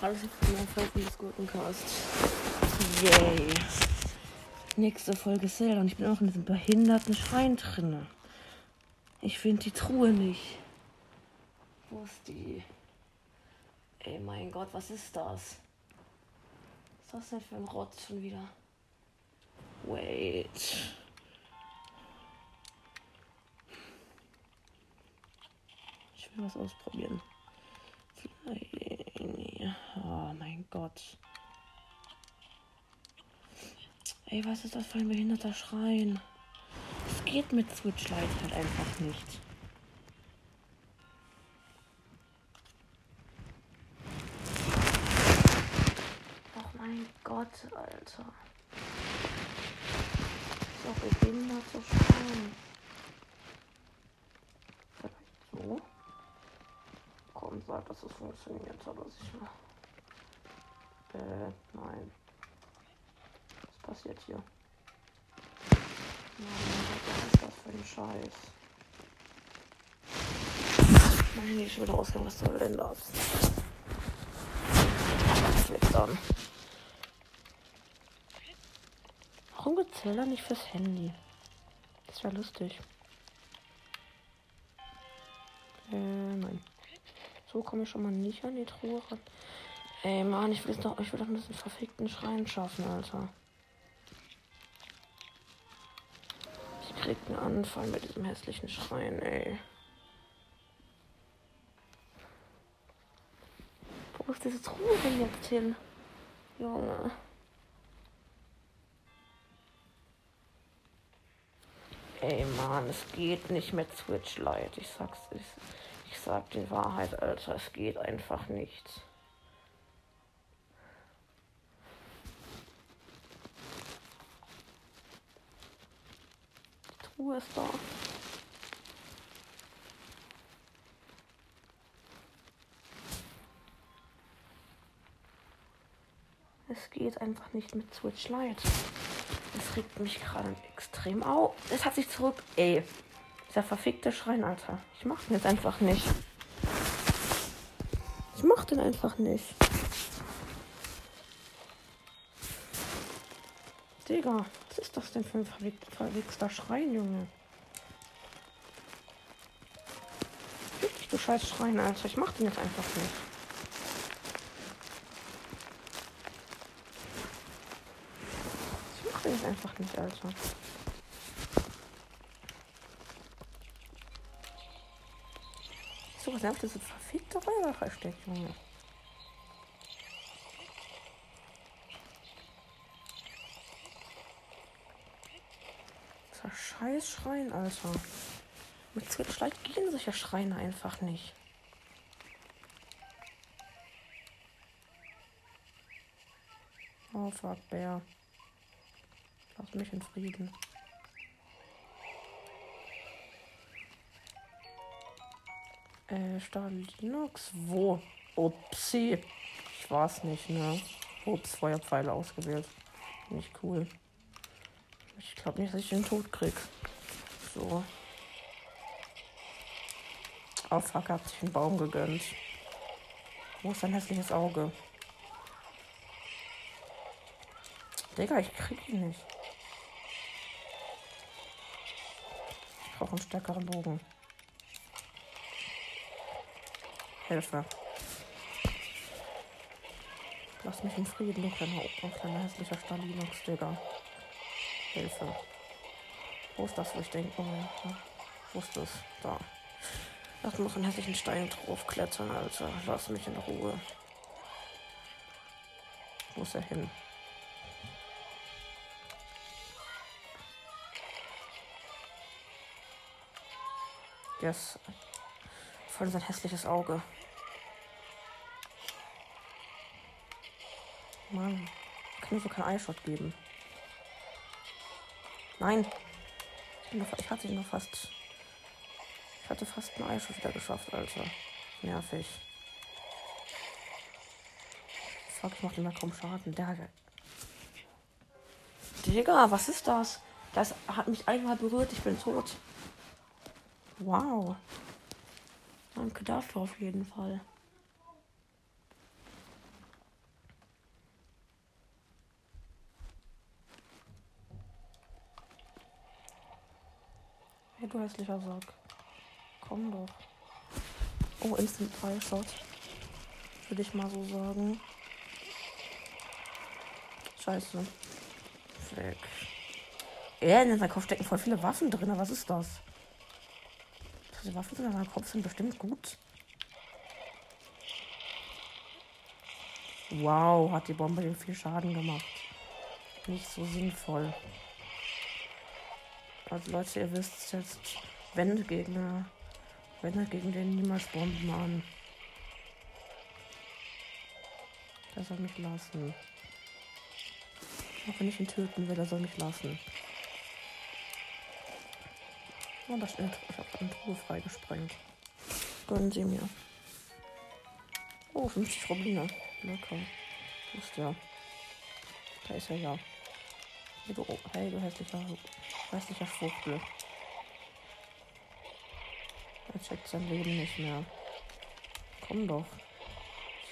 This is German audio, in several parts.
Für mein Folgen des Gurkencast. Yay. Nächste Folge Zelda und ich bin auch in diesem behinderten Schrein drinne. Ich finde die Truhe nicht. Wo ist die? Ey, mein Gott, was ist das? Was ist das denn für ein Rotz schon wieder? Wait. Ich will was ausprobieren. Oh mein Gott. Ey, was ist das für ein behinderter Schrein? Es geht mit Switch Lite halt einfach nicht. Oh mein Gott, Alter. So behinderter Schrein. Vielleicht Sag, dass es funktioniert, aber sicher. Äh, nein. Was passiert hier? Nein, was ist das für ein Scheiß? Nein, ich will rausgehen, was soll denn das? Fliegt an. Warum gibt's Zelda nicht fürs Handy? Das wäre lustig. Äh, nein. So komme ich schon mal nicht an die Truhe ran. Ey, Mann, ich will doch, ich will doch diesen verfickten Schrein schaffen, Alter. Ich krieg einen Anfall mit diesem hässlichen Schrein, ey. Wo ist diese Truhe denn jetzt hin? Junge. Ey, Mann, es geht nicht mit Switch Lite. Ich sag's, ich, ich sag die Wahrheit, Alter. Es geht einfach nicht. Ruhe ist da. Es geht einfach nicht mit Switch Lite. Es regt mich gerade extrem auf. Es hat sich zurück. Ey. Dieser verfickte Schrein, Alter. Ich mach den jetzt einfach nicht. Ich mach den einfach nicht. Digga, was ist das denn für ein verwichster Schrein, Junge? Wirklich, du scheiß Schrein, Alter. Ich mach den jetzt einfach nicht. Ich mach den jetzt einfach nicht, Alter. Nervt diese verfickte Räuber versteckt, Junge? Dieser scheiß Schrein, Alter. Mit Switch Lite gehen solche Schreine einfach nicht. Oh fuck, Bär. Lass mich in Frieden. Äh, Stahl Linux? Wo? Upsi. Ich war's nicht, ne? Ups, Feuerpfeile ausgewählt. Nicht cool. Ich glaube nicht, dass ich den Tod krieg. So. Oh fuck, hat sich einen Baum gegönnt. Wo ist dein hässliches Auge? Digga, ich krieg ihn nicht. Ich brauche einen stärkeren Bogen. Hilfe. Lass mich in Frieden, du kleiner, kleiner hässlicher Stalinux, Digga. Hilfe. Wo ist das, wo ich denke? Oh, wo ist das? Da. Lass noch einen hässlichen Stein draufklettern, Alter. Lass mich in Ruhe. Wo ist er hin? Yes. Voll sein hässliches Auge. Mann. Kann mir so kein Eyeshot geben. Nein. Ich hatte ihn noch fast. Ich hatte fast einen Eischuss wieder geschafft, Alter. Nervig. Fuck, ich mach mal kaum Schaden. Der Digga, was ist das? Das hat mich einmal berührt. Ich bin tot. Wow. Danke dafür auf jeden Fall. Du hässlicher Sack. Komm doch. Oh, Instant Fire Shot. Würde ich mal so sagen. Scheiße. Fleck. Ja, in seinem Kopf stecken voll viele Waffen drin. Was ist das? Die Waffen in seinem Kopf sind bestimmt gut. Wow, hat die Bombe dem viel Schaden gemacht. Nicht so sinnvoll. Also Leute, ihr wisst jetzt, wende Gegner, wende gegen den niemals Bomben an. Er soll mich lassen. Auch wenn ich ihn töten will, er soll mich lassen. Oh, da steht, ich habe eine Truhe freigesprengt. Gönnen Sie mir. Oh, 50 Rubine. Lecker. Ist ja. Da ist er ja. Hey, du, hey, du hässlicher, hässlicher Vogel. Er checkt sein Leben nicht mehr. Komm doch.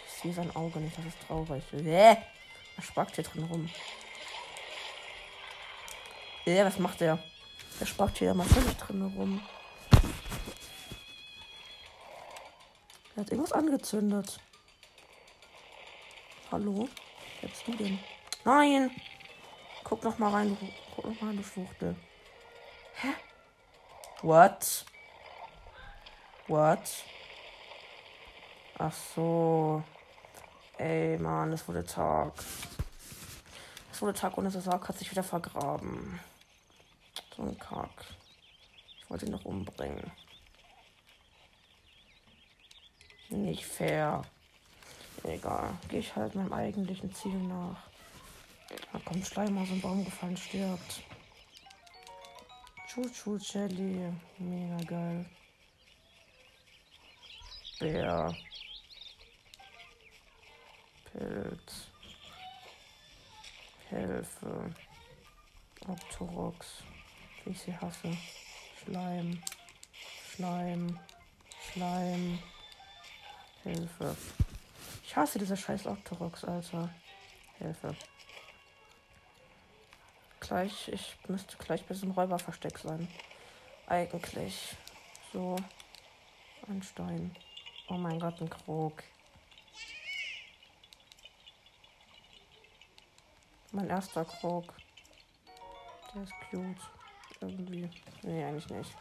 Ich sehe sein Auge nicht, das ist traurig. Bäh. Er spackt hier drin rum. Bäh, was macht er? Der spackt hier mal völlig drin rum. Er hat irgendwas angezündet. Hallo? Wer bist du denn? Nein! Guck noch mal rein, guck noch mal, du Schwuchtel. Hä? What? What? Ach so. Ey, Mann, es wurde Tag. Es wurde Tag und der Sarg hat sich wieder vergraben. So ein Kack. Ich wollte ihn noch umbringen. Nicht fair. Egal. Gehe ich halt meinem eigentlichen Ziel nach. Da kommt Schleim aus dem Baum gefallen, stirbt. Chuchu Jelly. Mega geil. Bär. Pilz. Hilfe. Octorox wie ich sie hasse. Schleim. Schleim. Schleim. Hilfe. Ich hasse diese scheiß Octorox, Alter. Hilfe. Gleich, ich müsste gleich bei diesem Räuberversteck sein. Eigentlich. So. Ein Stein. Oh mein Gott, ein Krog. Mein erster Krog. Der ist cute irgendwie. Nee, eigentlich nicht.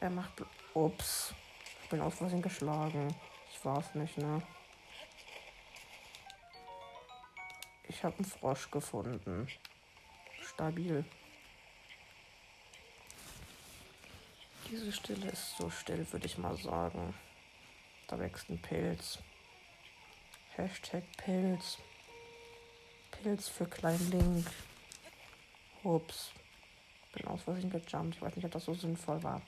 Er macht. Ups. Ich bin aus Versehen geschlagen. Ich war's nicht, ne? Ich habe einen Frosch gefunden. Stabil. Diese Stille ist so still, würde ich mal sagen. Da wächst ein Pilz. Hashtag Pilz. Pilz für Klein Link. Ups bin aus Versehen gejumpt. Ich weiß nicht, ob das so sinnvoll war.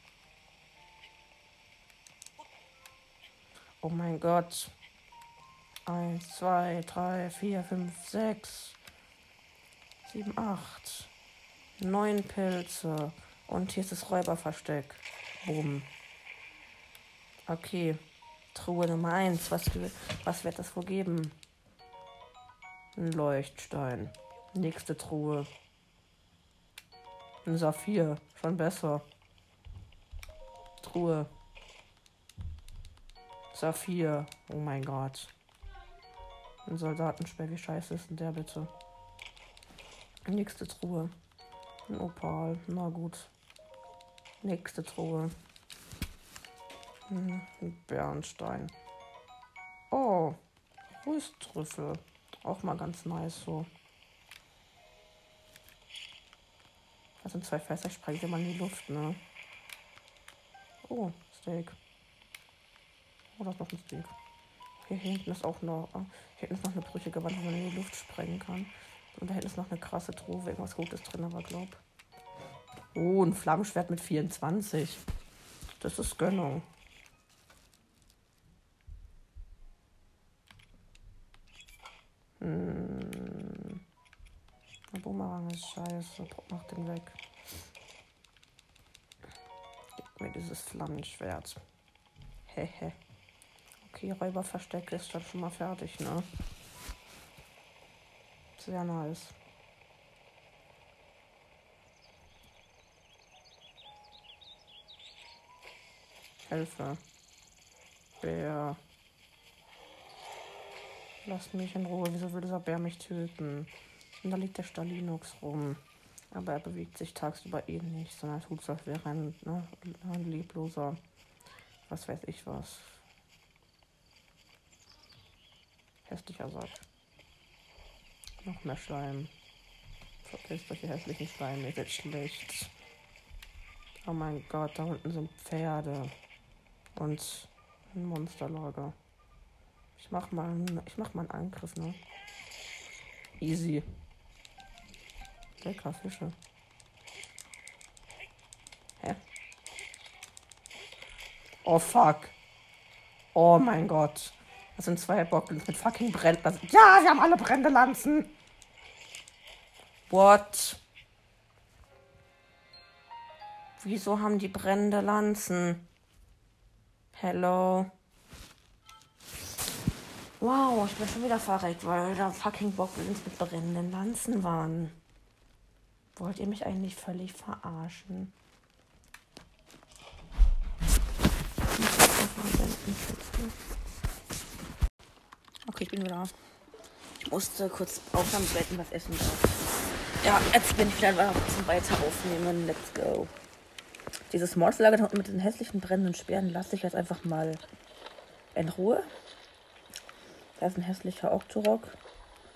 Oh mein Gott. Eins, zwei, drei, vier, fünf, sechs, sieben, acht, neun Pilze. Und hier ist das Räuberversteck. Boom. Okay. Truhe Nummer eins. Was, was wird das wohl geben? Ein Leuchtstein. Nächste Truhe. Ein Saphir. Schon besser. Truhe. Saphir. Oh mein Gott. Ein Soldatensperr. Wie scheiße ist denn der bitte? Nächste Truhe. Ein Opal. Na gut. Nächste Truhe. Hm, ein Bernstein. Oh. Rösttrüffel. Auch mal ganz nice so. Das sind zwei Fässer, ich spreng sie mal in die Luft, ne? Oh, Steak. Oh, das ist noch ein Steak. Hier hinten ist auch noch, ah, hier hinten ist noch eine brüchige Wand, wo man in die Luft sprengen kann. Und da hinten ist noch eine krasse Truhe, irgendwas Gutes drin aber glaub. Oh, ein Flammenschwert mit 24. Das ist Gönnung. Hm. Der Bumerang ist scheiße. Mach den weg. Gib mir dieses Flammenschwert. Hehe. Okay, Räuberversteck ist dann schon mal fertig, ne? Sehr nice. Hilfe. Bär. Lasst mich in Ruhe. Wieso will dieser Bär mich töten? Und da liegt der Stalinux rum. Aber er bewegt sich tagsüber eh nicht, sondern tut so, als wäre ein, ne, ein lebloser, was weiß ich was. Hässlicher Sack. Noch mehr Schleim. Verpisst euch, ihr hässlichen Schleim, ihr seid schlecht. Oh mein Gott, da unten sind Pferde. Und ein Monsterlager. Ich mach mal, ich mach mal einen Angriff, ne? Easy. Lecker Fische. Hä? Oh fuck. Oh mein Gott. Das sind zwei Bockens mit fucking Bränden. Ja, wir haben alle brennende. What? Wieso haben die brennende Lanzen? Hello. Wow, ich bin schon wieder verreckt, weil da fucking Bockblins mit brennenden Lanzen waren. Wollt ihr mich eigentlich völlig verarschen? Okay, ich bin wieder. Ich musste kurz beenden, was essen darf. Ja, jetzt bin ich wieder zum Weiter aufnehmen. Let's go. Dieses Mordslager mit den hässlichen brennenden Speeren lasse ich jetzt einfach mal in Ruhe. Da ist ein hässlicher Octorok.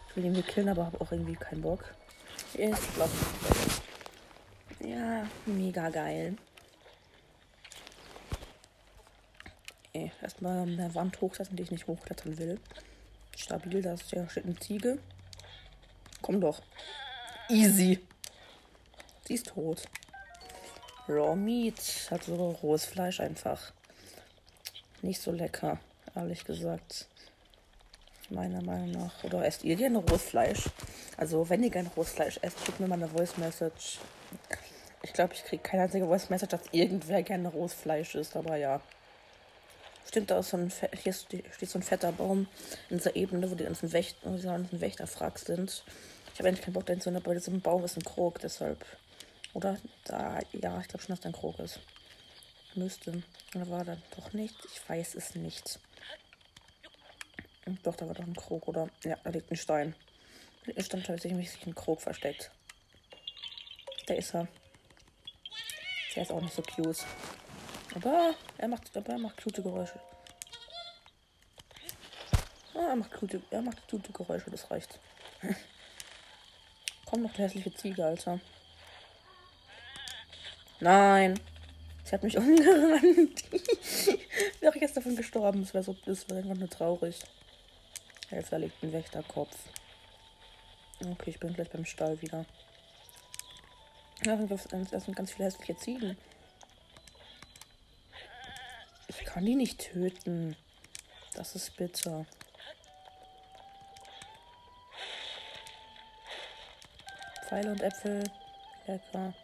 Ich will ihn irgendwie killen, aber habe auch irgendwie keinen Bock. Ich glaube. Ja, mega geil. Ey, erstmal eine Wand hochsetzen, die ich nicht hochklettern will. Stabil, da ist ja steht eine Ziege. Komm doch. Easy. Sie ist tot. Raw Meat. Also rohes Fleisch einfach. Nicht so lecker, ehrlich gesagt meiner Meinung nach. Oder esst ihr gerne rohes Fleisch? Also, wenn ihr gerne rohes Fleisch esst, schickt mir mal eine Voice Message. Ich glaube, ich kriege keine einzige Voice Message, dass irgendwer gerne rohes Fleisch isst, aber ja. Stimmt, da ist so ein, hier steht so ein fetter Baum in dieser Ebene, wo die ganzen Wächter, die ganzen Wächterfrag sind. Habe eigentlich keinen Bock dahin zu, aber diesem Baum ist ein Krog, deshalb. Oder? Da, ja, ich glaube schon, dass da ein Krog ist. Müsste. Oder war da doch nicht? Ich weiß es nicht. Doch, da war doch ein Krog, oder? Ja, da liegt ein Stein. Hier stand tatsächlich sich ein Krog versteckt. Da ist er. Der ist auch nicht so cute. Aber er macht, aber er macht cute Geräusche. Ah, er macht cute, er macht cute Geräusche, das reicht. Komm noch, der hässliche Ziege, Alter. Nein. Sie hat mich umgerannt. Wäre ich jetzt davon gestorben. Das wäre so, das wäre einfach nur traurig. Helfer liegt ein Wächterkopf. Okay, ich bin gleich beim Stall wieder. Ja, das sind ganz viele hässliche Ziegen. Ich kann die nicht töten. Das ist bitter. Pfeile und Äpfel. Lecker.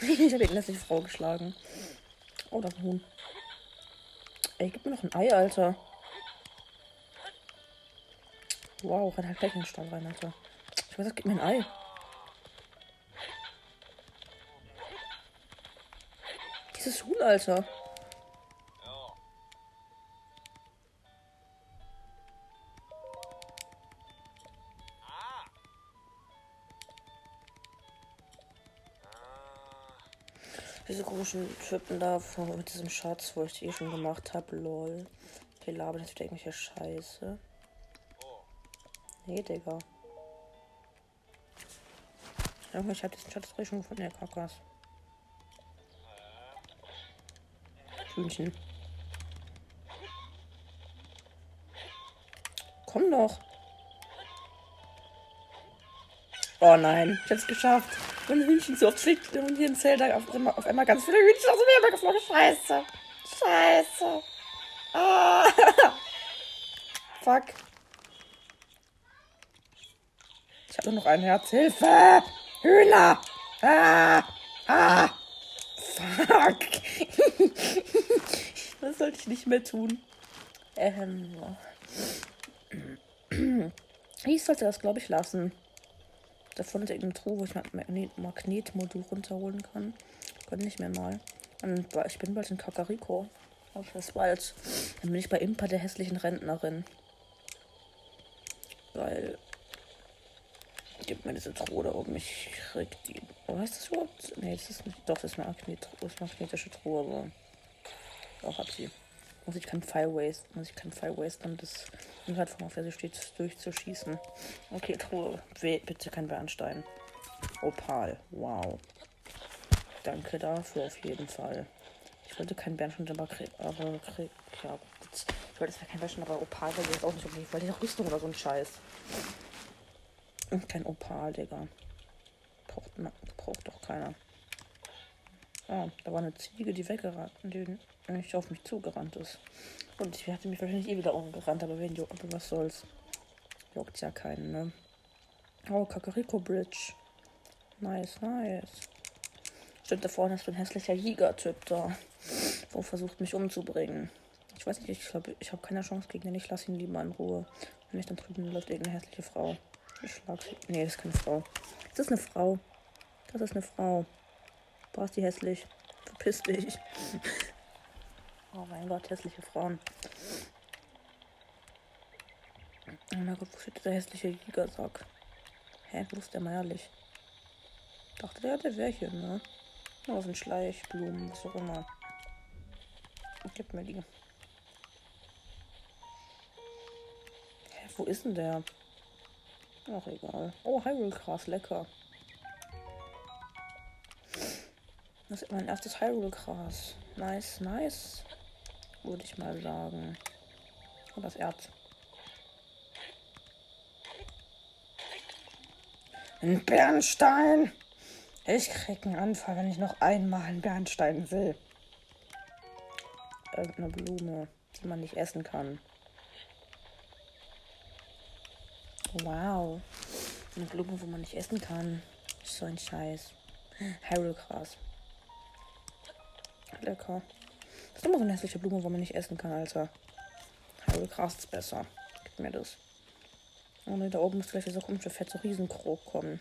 ich habe ihn nicht Frau geschlagen. Oh, das Huhn. Ey, gib mir noch ein Ei, Alter. Wow, renn halt gleich in den Stall rein, Alter. Ich weiß, gib mir ein Ei. Dieses Huhn, Alter. Komischen Typen da mit diesem Schatz, wo ich die eh schon gemacht habe. Lol. Die labern jetzt wieder irgendwelche Scheiße. Nee, Digga. Ich hab diesen Schatz schon gefunden, der Kakas. Hühnchen. Komm doch. Oh nein, ich hab's geschafft und Hühnchen so oft schlägt und hier in Zelda auf, auf einmal ganz viele Hühnchen aus dem Himmel geflogen. Scheiße. Scheiße. Ah. Fuck. Ich habe nur noch ein Herz. Hilfe! Hühner! Ah! Ah! Fuck. das sollte ich nicht mehr tun. Ähm. Ich sollte das, glaube ich, lassen. Davon ist irgendeine Truhe, wo ich mein Magnetmodul runterholen kann. Kann nicht mehr mal. Und ich bin bald in Kakariko. Auf das bald. Dann bin ich bei Impa der hässlichen Rentnerin. Weil. Gib mir diese Truhe da oben. Ich krieg die. Oh, heißt das überhaupt? Nee, das ist nicht. Doch, das ist eine Magnet magnetische Truhe, aber. Auch hab sie. Muss ich kein Fire Waste. Muss ich kein Fire Waste, um das Plattform, auf der sie steht, durchzuschießen. Okay, Truhe. Bitte kein Bernstein. Opal. Wow. Danke dafür auf jeden Fall. Ich wollte keinen Bernstein, aber krieg, ja. Ich wollte zwar keinen Bernstein, aber Opal wäre jetzt auch nicht okay. Ich wollte eine Rüstung oder so ein Scheiß. Und kein Opal, Digga. Braucht, braucht doch keiner. Ah, da war eine Ziege, die weggerannt, die nicht auf mich zugerannt ist. Und ich hatte mich wahrscheinlich eh wieder umgerannt, aber wen juckt, aber was soll's. Juckt ja keinen, ne? Oh, Kakariko Bridge. Nice, nice. Stimmt, da vorne ist ein hässlicher Jäger-Typ da. Wo versucht mich umzubringen. Ich weiß nicht, ich glaube, ich habe keine Chance gegen den. Ich lasse ihn lieber in Ruhe. Wenn ich dann drüben läuft irgendeine hässliche Frau. Ich schlag sie. Nee, das ist keine Frau. Das ist eine Frau. Das ist eine Frau. Boah, ist die hässlich. Verpiss dich. oh mein Gott, hässliche Frauen. Oh mein Gott, wo steht dieser hässliche Jägersack? Hä, wo ist der mal ehrlich? Dachte, der hat der wäre hier, ne? Oh, sind Schleichblumen, was auch immer. Gib mir die. Hä, wo ist denn der? Ach, egal. Oh, Hyrule Gras, lecker. Das ist mein erstes Hyrule Gras. Nice, nice. Würde ich mal sagen. Und das Erz. Ein Bernstein! Ich krieg einen Anfall, wenn ich noch einmal einen Bernstein will. Irgendeine Blume, die man nicht essen kann. Wow. Eine Blume, wo man nicht essen kann. So ein Scheiß. Harrelgras. Lecker. Das ist immer so eine hässliche Blume, wo man nicht essen kann, Alter. Harrelgras ist besser. Gib mir das. Oh ne, da oben muss gleich dieser komische fette Riesenkrog kommen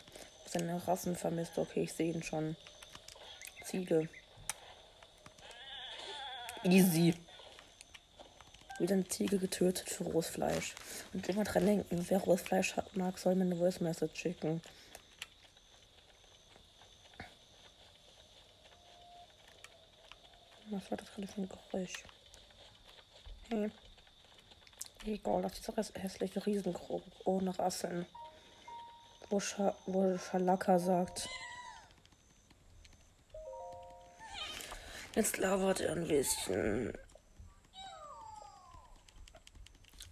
seine Rassen vermisst. Okay, ich sehe ihn schon. Ziege. Easy. Wieder eine Ziege getötet für rohes Fleisch. Und immer dran denken, wer rohes Fleisch mag, soll mir eine Voice Message schicken. War das gerade für ein Geräusch? Hey. Egal, das ist dieser hässliche Riesenkrog ohne Rasseln wo, Scha wo Schalaka sagt. Jetzt labert er ein bisschen.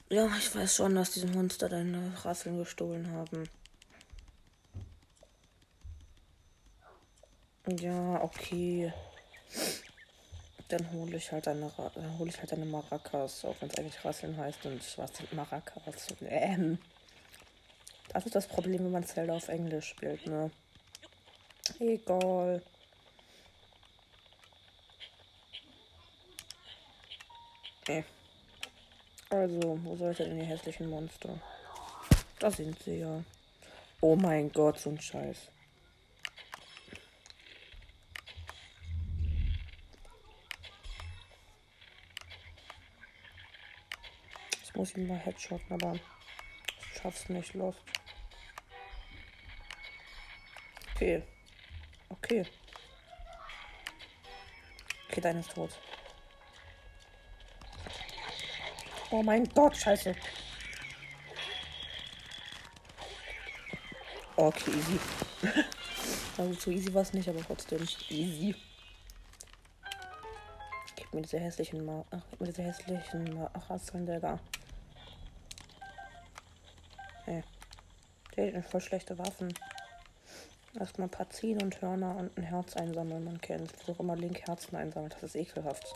Ja, ich weiß schon, dass diese Monster deine Rasseln gestohlen haben. Ja, okay. Dann hole ich halt eine, hole ich halt eine Maracas, auch wenn es eigentlich Rasseln heißt und was sind Maracas? Ähm. Das ist das Problem, wenn man Zelda auf Englisch spielt, ne? Egal. Okay. Also, wo seid ihr denn die hässlichen Monster? Da sind sie ja. Oh mein Gott, so ein Scheiß. Muss ihn mal headshotten, aber ich schaff's nicht, Lost. Okay. Okay. Okay, deine ist tot. Oh mein Gott, scheiße. Okay, easy. also so easy war es nicht, aber trotzdem easy. Gib mir diese hässlichen Ma Ach, gib mir diese hässlichen Ma Ach, Rasseln, Digga. Ey. Der hat voll schlechte Waffen. Erstmal ein paar Zehen und Hörner und ein Herz einsammeln. Man kennt. Ich immer Link Herzen einsammeln. Das ist ekelhaft.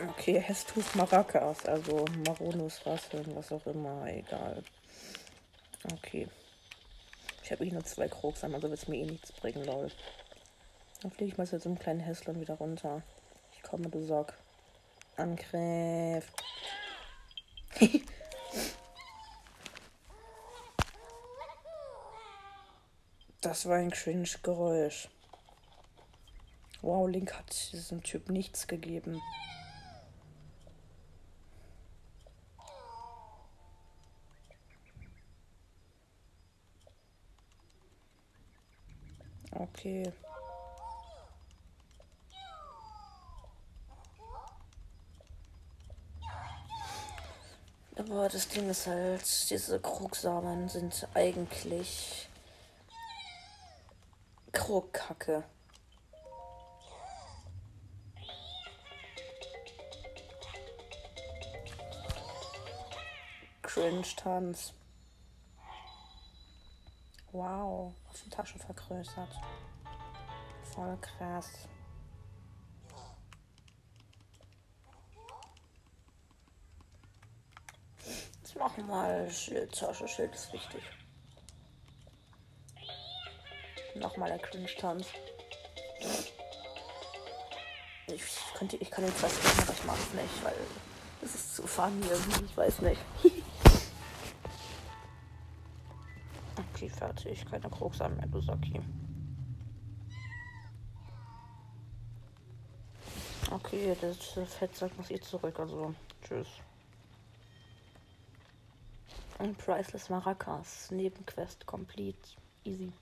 Okay, Hestus Maracas, also Maronus Rasseln, was auch immer, egal. Okay. Ich habe eh nur zwei Krogs, also wird es mir eh nichts bringen, lol. Dann fliege ich mal zu so einem kleinen Hässlern wieder runter. Ich komme, du Sock. Angriff. das war ein cringe Geräusch. Wow, Link hat diesem Typ nichts gegeben. Okay. Das Ding ist halt, diese Krugsamen sind eigentlich Krugkacke. Cringe-Tanz. Wow, auf die Tasche vergrößert. Voll krass. Jetzt machen wir mal Schildtasche. Schild ist wichtig. Nochmal der Cringe-Tanz. Ich, könnte, ich kann den fast machen, aber ich mag es nicht, weil es ist zu funny irgendwie. Ich weiß nicht. okay, fertig. Keine Kroksamen mehr, du Saki. Okay, das Fettsack muss eh zurück, also tschüss. Und Priceless Maracas. Nebenquest complete. Easy.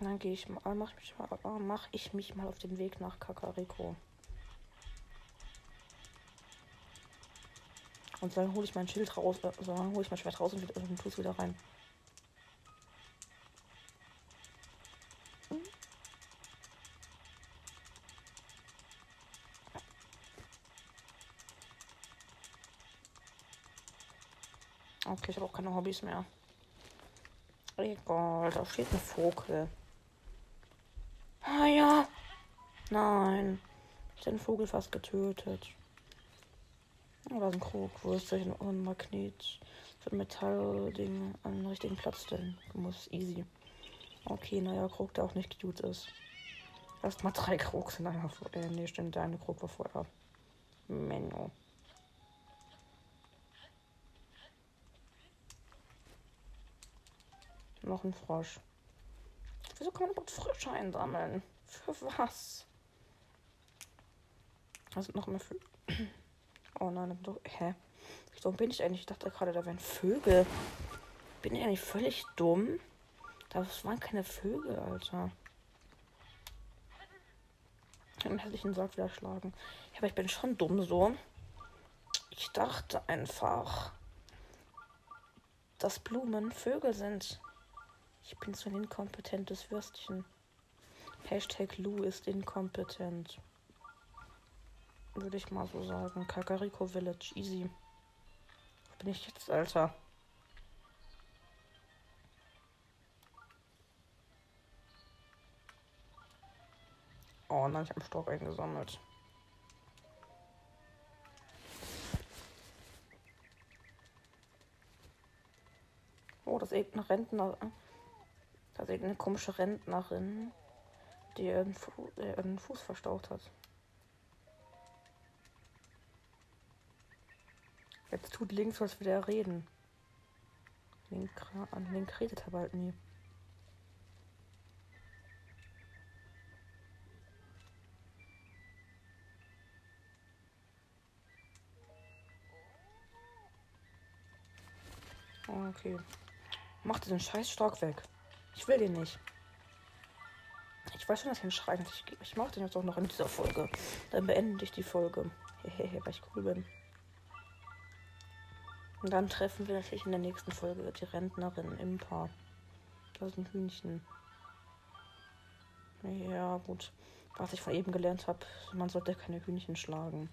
Dann gehe ich mal, mach, mich mal, mach ich mich mal auf den Weg nach Kakariko. Und dann hole ich mein Schild raus, äh, dann hole ich mein Schwert raus und, und tue es wieder rein. Okay, ich habe auch keine Hobbys mehr. Egal, da steht ein Vogel. Ah ja. Nein. Ich habe den Vogel fast getötet. Oh, da ist ein Krug. Wo ist denn ein Magnet? Für Metallding an den richtigen Platz stellen. Muss easy. Okay, naja, Krug, der auch nicht cute ist. Erstmal drei Krugs in einer. Äh, nee, stimmt, der eine Krug war vorher. Menno. Noch ein Frosch. Wieso kann man überhaupt Frösche einsammeln? Für was? Was noch mehr für. Oh nein, doch. Hä? Warum bin ich eigentlich? Ich dachte gerade, da wären Vögel. Bin ich eigentlich völlig dumm? Das waren keine Vögel, Alter. Dann hätte ich den Sarg wieder schlagen. Ja, aber ich bin schon dumm so. Ich dachte einfach, dass Blumen Vögel sind. Ich bin so ein inkompetentes Würstchen. Hashtag Lou ist inkompetent. Würde ich mal so sagen. Kakariko Village, easy. Wo bin ich jetzt, Alter? Oh nein, ich habe Stock eingesammelt. Oh, das ist irgendein Rentner. Da ist eine komische Rentnerin, die ihren, Fu äh, ihren Fuß verstaucht hat. Jetzt tut links was wieder reden. Link, an Link redet aber halt nie. Okay. Mach diesen scheiß Stock weg. Ich will den nicht. Ich weiß schon, dass ich ihn schreien ich, ich mache den jetzt auch noch in dieser Folge. Dann beende ich die Folge. Hehehe, weil ich cool bin. Und dann treffen wir natürlich in der nächsten Folge die Rentnerin im Paar. Das ein Hühnchen. Ja, gut. Was ich von eben gelernt habe, man sollte keine Hühnchen schlagen.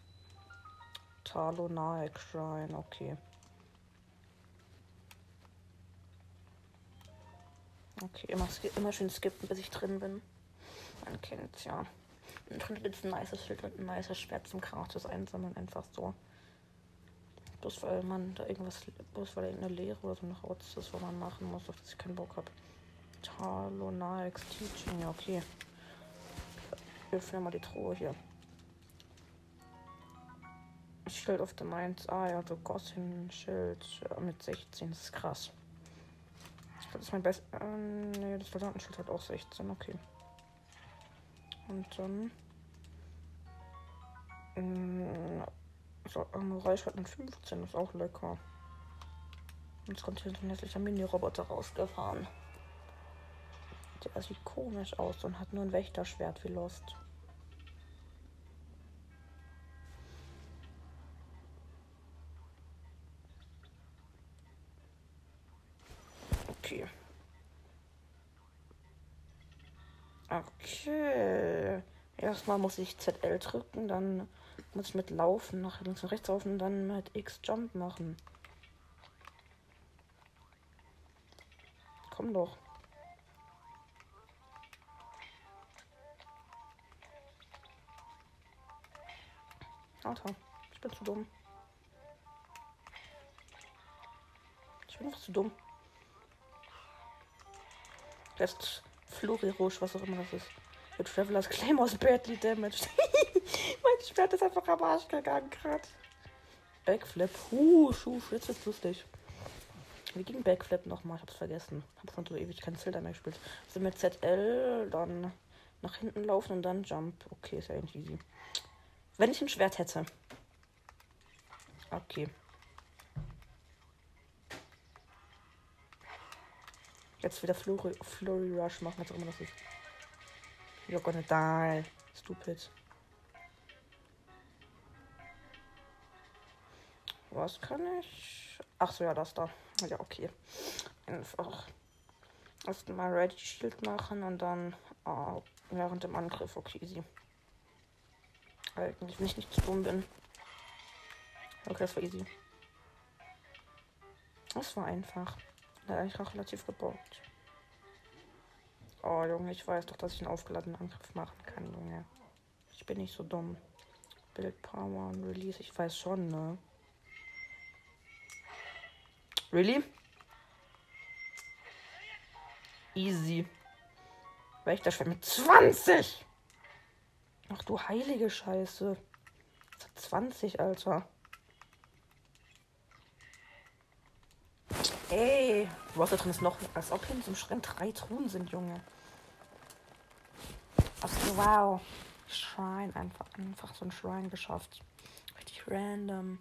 Talo Naek Shrine, okay. Okay, immer, immer schön skippen, bis ich drin bin. Man kennt's ja. Und drin gibt es ein nices Schild und ein nices Schwert zum gratis einsammeln, einfach so. Bloß weil man da irgendwas, bloß weil irgendeine Lehre oder so noch Rotz ist, wo man machen muss, auf das ich keinen Bock habe. Talonix Teaching, ja, okay. Wir öffnen mal die Truhe hier. Schild of the Mainz. Ah ja, so Gossin-Schild mit 16. Das ist krass. Das ist mein Best. Äh, nee, das Soldatenschild hat auch 16. Okay. Und dann. Äh, so, Reichweite mit 15 ist auch lecker. Jetzt kommt hier ein hässlicher Mini-Roboter rausgefahren. Der sieht komisch aus und hat nur ein Wächterschwert wie Lost. Okay. Okay. Erstmal muss ich ZL drücken, dann muss ich mit Laufen nach links und rechts laufen und dann mit X Jump machen. Komm doch. Alter, ich bin zu dumm. Ich bin noch zu dumm. Rest Flori Rouge, was auch immer das ist. The Travelers Claim aus badly damaged. mein Schwert ist einfach am Arsch gegangen gerade. Backflip. Huh, Schuh, jetzt wird's lustig. Wie ging Backflip nochmal? Ich hab's vergessen. Hab schon so ewig kein Zelda mehr gespielt. Also mit ZL, dann nach hinten laufen und dann Jump. Okay, ist ja eigentlich easy. Wenn ich ein Schwert hätte. Okay. Jetzt wieder Flurry, Flurry Rush machen, was auch immer das ist. You're gonna die. Stupid. Was kann ich? Ach so, ja, das da. Ja, okay. Einfach erstmal Ready Shield machen und dann oh, während dem Angriff. Okay, easy. Eigentlich, wenn ich nicht zu dumm bin. Okay, das war easy. Das war einfach. Ja, eigentlich auch relativ geborgt. Oh, Junge, ich weiß doch, dass ich einen aufgeladenen Angriff machen kann, Junge. Ich bin nicht so dumm. Build Power und Release, ich weiß schon, ne? Really? Easy. Wächter Schwert mit 20! Ach du heilige Scheiße. 20, Alter. Ey, was da drin ist noch, als ob hier in diesem Schrein drei Truhen sind, Junge. Achso, wow. Schrein, einfach, einfach so ein Schrein geschafft. Richtig random.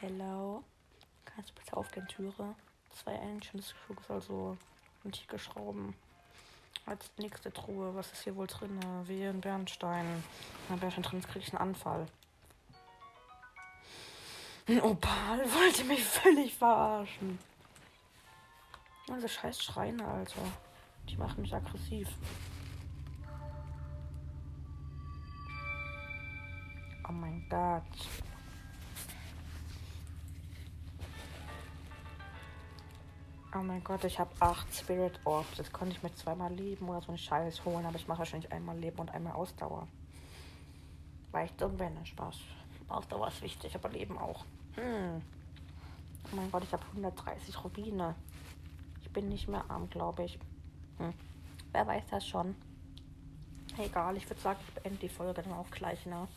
Hello. Kannst du bitte aufgehen, Türe? Zwei Ancients Crooks, also antike Schrauben. Als nächste Truhe, was ist hier wohl drin? Wie ein Bernstein. Wenn Bernstein drin ist, kriege ich einen Anfall. Ein Opal wollte mich völlig verarschen. Diese scheiß Schreine, Alter. Die machen mich aggressiv. Oh mein Gott. Oh mein Gott, ich habe acht Spirit Orbs. Das konnte ich mir zweimal leben oder so einen Scheiß holen, aber ich mache wahrscheinlich einmal Leben und einmal Ausdauer. Weil ich dumm bin, Spaß. Ausdauer ist wichtig, aber Leben auch. Hm. Oh mein Gott, ich habe 130 Rubine. Ich bin nicht mehr arm, glaube ich. Hm. Wer weiß das schon? Egal, ich würde sagen, ich beende die Folge dann auch gleich, ne?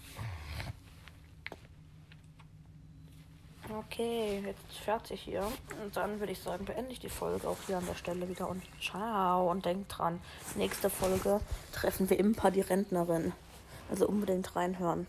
Okay, jetzt fertig hier. Und dann würde ich sagen, beende ich die Folge auch hier an der Stelle wieder und ciao. Und denkt dran, nächste Folge treffen wir Impa, die Rentnerin. Also unbedingt reinhören.